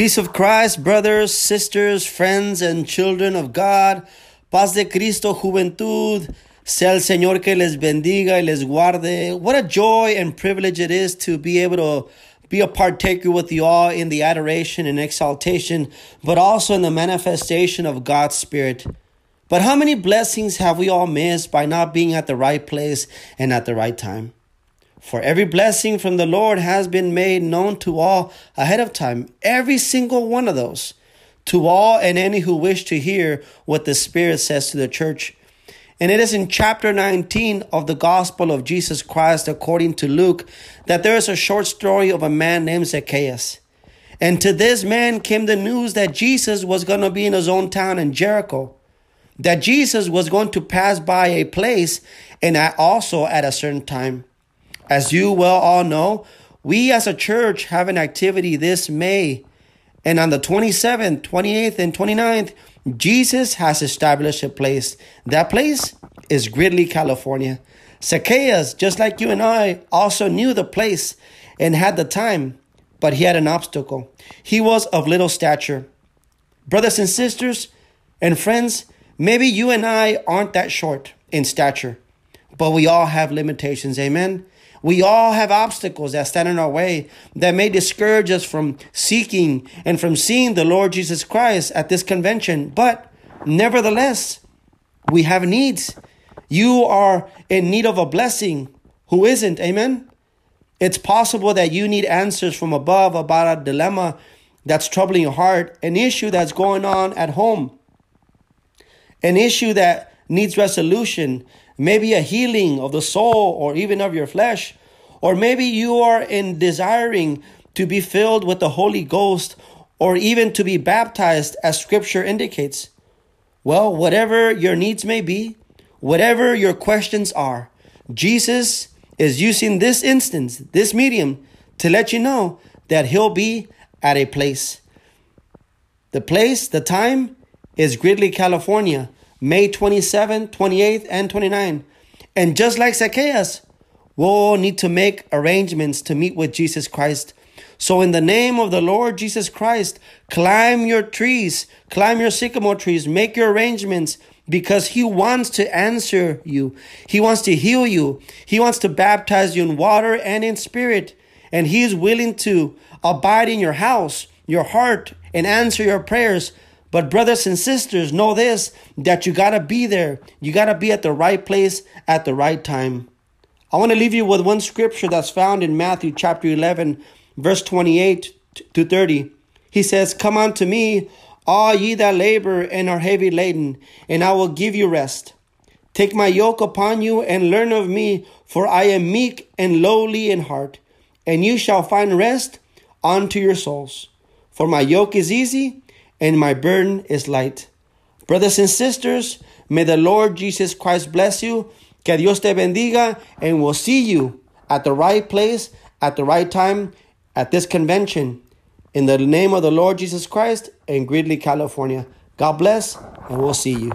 Peace of Christ, brothers, sisters, friends, and children of God. Paz de Cristo, juventud. Sea el Señor que les bendiga y les guarde. What a joy and privilege it is to be able to be a partaker with you all in the adoration and exaltation, but also in the manifestation of God's Spirit. But how many blessings have we all missed by not being at the right place and at the right time? For every blessing from the Lord has been made known to all ahead of time, every single one of those, to all and any who wish to hear what the Spirit says to the church. And it is in chapter 19 of the Gospel of Jesus Christ, according to Luke, that there is a short story of a man named Zacchaeus. And to this man came the news that Jesus was going to be in his own town in Jericho, that Jesus was going to pass by a place and also at a certain time. As you well all know, we as a church have an activity this May. And on the 27th, 28th, and 29th, Jesus has established a place. That place is Gridley, California. Zacchaeus, just like you and I, also knew the place and had the time, but he had an obstacle. He was of little stature. Brothers and sisters and friends, maybe you and I aren't that short in stature, but we all have limitations. Amen. We all have obstacles that stand in our way that may discourage us from seeking and from seeing the Lord Jesus Christ at this convention. But nevertheless, we have needs. You are in need of a blessing. Who isn't? Amen. It's possible that you need answers from above about a dilemma that's troubling your heart, an issue that's going on at home, an issue that needs resolution, maybe a healing of the soul or even of your flesh. Or maybe you are in desiring to be filled with the Holy Ghost or even to be baptized as scripture indicates. Well, whatever your needs may be, whatever your questions are, Jesus is using this instance, this medium, to let you know that he'll be at a place. The place, the time is Gridley, California. May 27, 28th, and 29. And just like Zacchaeus, we'll need to make arrangements to meet with Jesus Christ. So, in the name of the Lord Jesus Christ, climb your trees, climb your sycamore trees, make your arrangements because He wants to answer you. He wants to heal you. He wants to baptize you in water and in spirit. And He is willing to abide in your house, your heart, and answer your prayers but, brothers and sisters, know this that you got to be there. You got to be at the right place at the right time. I want to leave you with one scripture that's found in Matthew chapter 11, verse 28 to 30. He says, Come unto me, all ye that labor and are heavy laden, and I will give you rest. Take my yoke upon you and learn of me, for I am meek and lowly in heart, and you shall find rest unto your souls. For my yoke is easy and my burden is light. Brothers and sisters, may the Lord Jesus Christ bless you. Que Dios te bendiga, and we'll see you at the right place, at the right time, at this convention. In the name of the Lord Jesus Christ in Gridley, California. God bless, and we'll see you.